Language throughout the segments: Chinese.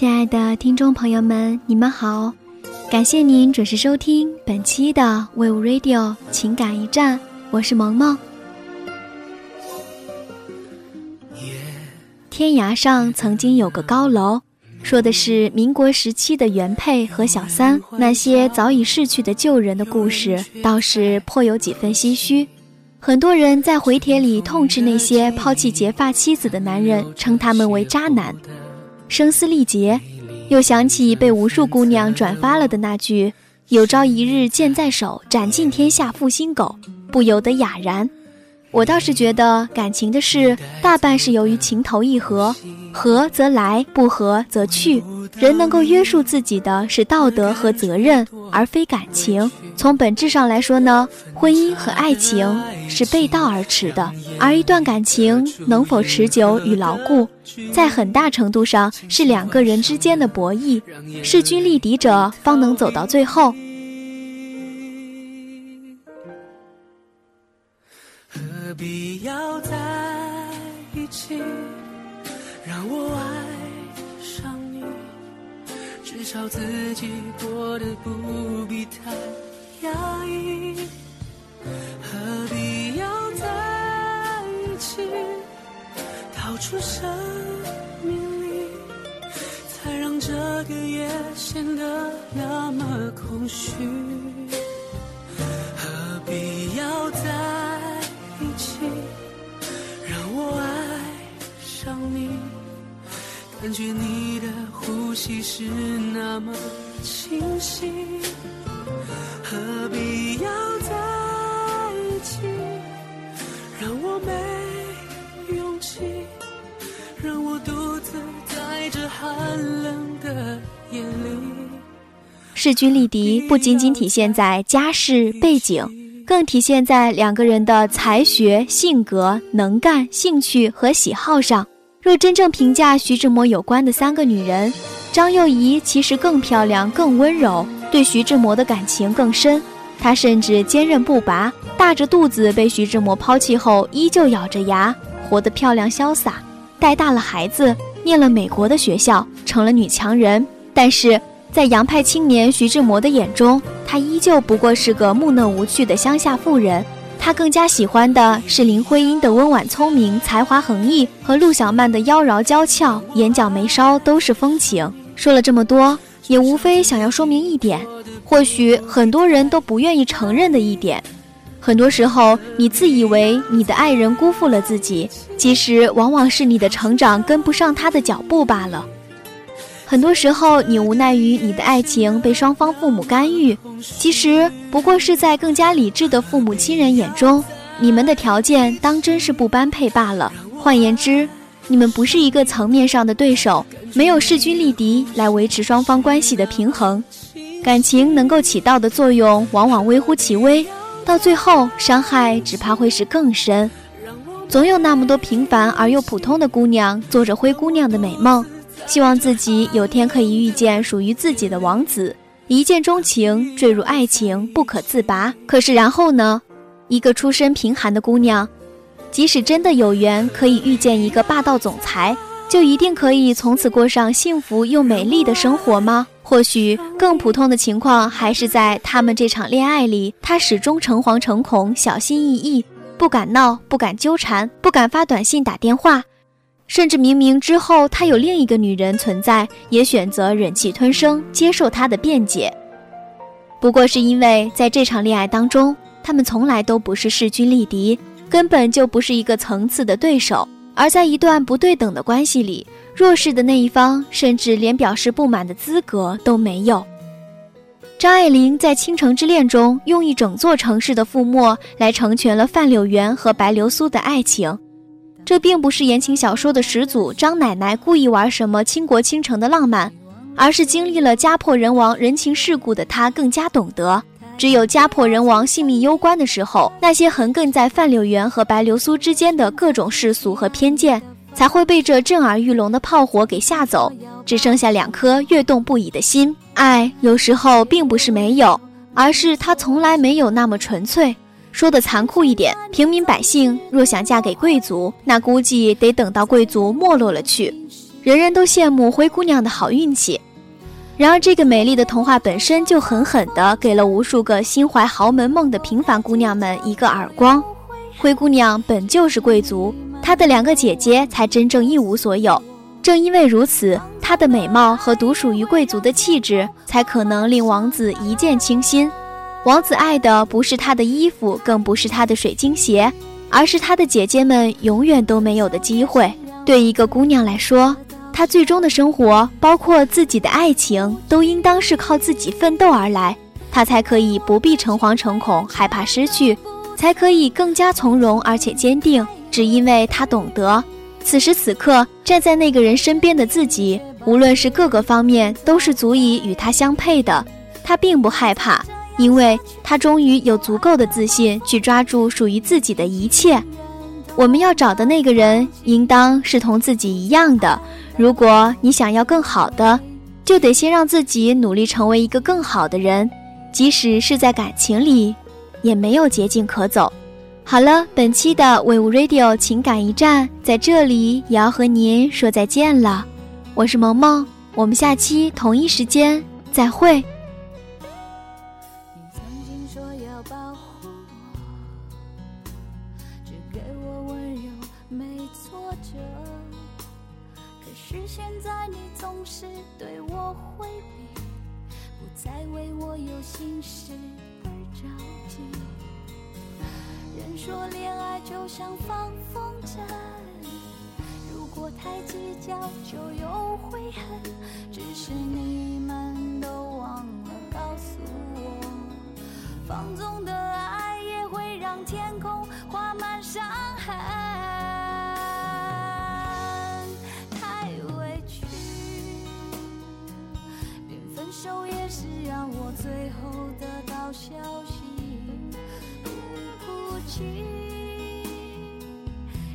亲爱的听众朋友们，你们好，感谢您准时收听本期的 We Radio 情感驿站，我是萌萌。天涯上曾经有个高楼，说的是民国时期的原配和小三那些早已逝去的旧人的故事，倒是颇有几分唏嘘。很多人在回帖里痛斥那些抛弃结发妻子的男人，称他们为渣男。声嘶力竭，又想起被无数姑娘转发了的那句“有朝一日剑在手，斩尽天下负心狗”，不由得哑然。我倒是觉得，感情的事大半是由于情投意合，合则来，不合则去。人能够约束自己的是道德和责任，而非感情。从本质上来说呢，婚姻和爱情是背道而驰的。而一段感情能否持久与牢固，在很大程度上是两个人之间的博弈，势均力敌者方能走到最后。何必要在一起？让我爱上你，至少自己过得不必太压抑。出生命里，才让这个夜显得那么空虚。何必要在一起？让我爱上你？感觉你的呼吸是那么清晰，何必要在让我独自在这寒冷的夜里。势均力敌不仅仅体现在家世背景，更体现在两个人的才学、性格、能干、兴趣和喜好上。若真正评价徐志摩有关的三个女人，张幼仪其实更漂亮、更温柔，对徐志摩的感情更深。她甚至坚韧不拔，大着肚子被徐志摩抛弃后，依旧咬着牙活得漂亮潇洒，带大了孩子，念了美国的学校，成了女强人。但是在洋派青年徐志摩的眼中，她依旧不过是个木讷无趣的乡下妇人。他更加喜欢的是林徽因的温婉聪明、才华横溢，和陆小曼的妖娆娇俏、眼角眉梢都是风情。说了这么多，也无非想要说明一点，或许很多人都不愿意承认的一点：很多时候，你自以为你的爱人辜负了自己，其实往往是你的成长跟不上他的脚步罢了。很多时候，你无奈于你的爱情被双方父母干预，其实不过是在更加理智的父母亲人眼中，你们的条件当真是不般配罢了。换言之，你们不是一个层面上的对手，没有势均力敌来维持双方关系的平衡，感情能够起到的作用往往微乎其微，到最后伤害只怕会是更深。总有那么多平凡而又普通的姑娘，做着灰姑娘的美梦。希望自己有天可以遇见属于自己的王子，一见钟情，坠入爱情不可自拔。可是然后呢？一个出身贫寒的姑娘，即使真的有缘可以遇见一个霸道总裁，就一定可以从此过上幸福又美丽的生活吗？或许更普通的情况还是在他们这场恋爱里，他始终诚惶诚恐，小心翼翼，不敢闹，不敢纠缠，不敢发短信打电话。甚至明明之后他有另一个女人存在，也选择忍气吞声接受他的辩解。不过是因为在这场恋爱当中，他们从来都不是势均力敌，根本就不是一个层次的对手。而在一段不对等的关系里，弱势的那一方甚至连表示不满的资格都没有。张爱玲在《倾城之恋》中用一整座城市的覆没来成全了范柳原和白流苏的爱情。这并不是言情小说的始祖张奶奶故意玩什么倾国倾城的浪漫，而是经历了家破人亡、人情世故的她更加懂得，只有家破人亡、性命攸关的时候，那些横亘在范柳原和白流苏之间的各种世俗和偏见，才会被这震耳欲聋的炮火给吓走，只剩下两颗跃动不已的心。爱有时候并不是没有，而是它从来没有那么纯粹。说的残酷一点，平民百姓若想嫁给贵族，那估计得等到贵族没落了去。人人都羡慕灰姑娘的好运气。然而，这个美丽的童话本身就狠狠地给了无数个心怀豪门梦的平凡姑娘们一个耳光。灰姑娘本就是贵族，她的两个姐姐才真正一无所有。正因为如此，她的美貌和独属于贵族的气质，才可能令王子一见倾心。王子爱的不是她的衣服，更不是她的水晶鞋，而是她的姐姐们永远都没有的机会。对一个姑娘来说，她最终的生活，包括自己的爱情，都应当是靠自己奋斗而来，她才可以不必诚惶诚恐，害怕失去，才可以更加从容而且坚定。只因为她懂得，此时此刻站在那个人身边的自己，无论是各个方面，都是足以与他相配的。他并不害怕，因为他终于有足够的自信去抓住属于自己的一切。我们要找的那个人，应当是同自己一样的。如果你想要更好的，就得先让自己努力成为一个更好的人，即使是在感情里，也没有捷径可走。好了，本期的伟物 Radio 情感驿站在这里也要和您说再见了。我是萌萌，我们下期同一时间再会。心事而着急。说恋爱就像放风筝，如果太计较就有悔恨。只是你们都忘了告诉我，放纵的爱也会让天空画满伤痕。太委屈，连分手也是哭泣，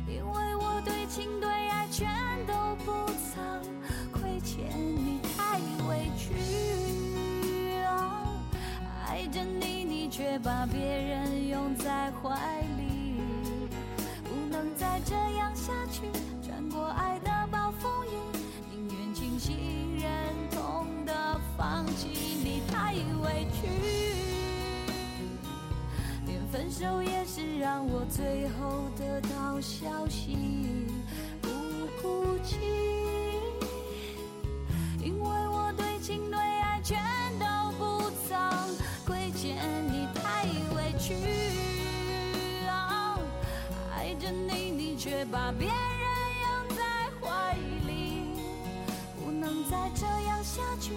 因为我对情对爱全都不曾亏欠你，太委屈。爱着你，你却把别人拥在怀里，不能再这样下去，穿过爱的手也是让我最后得到消息，不哭泣，因为我对情对爱全都不曾亏欠你，太委屈。爱着你，你却把别人拥在怀里，不能再这样下去，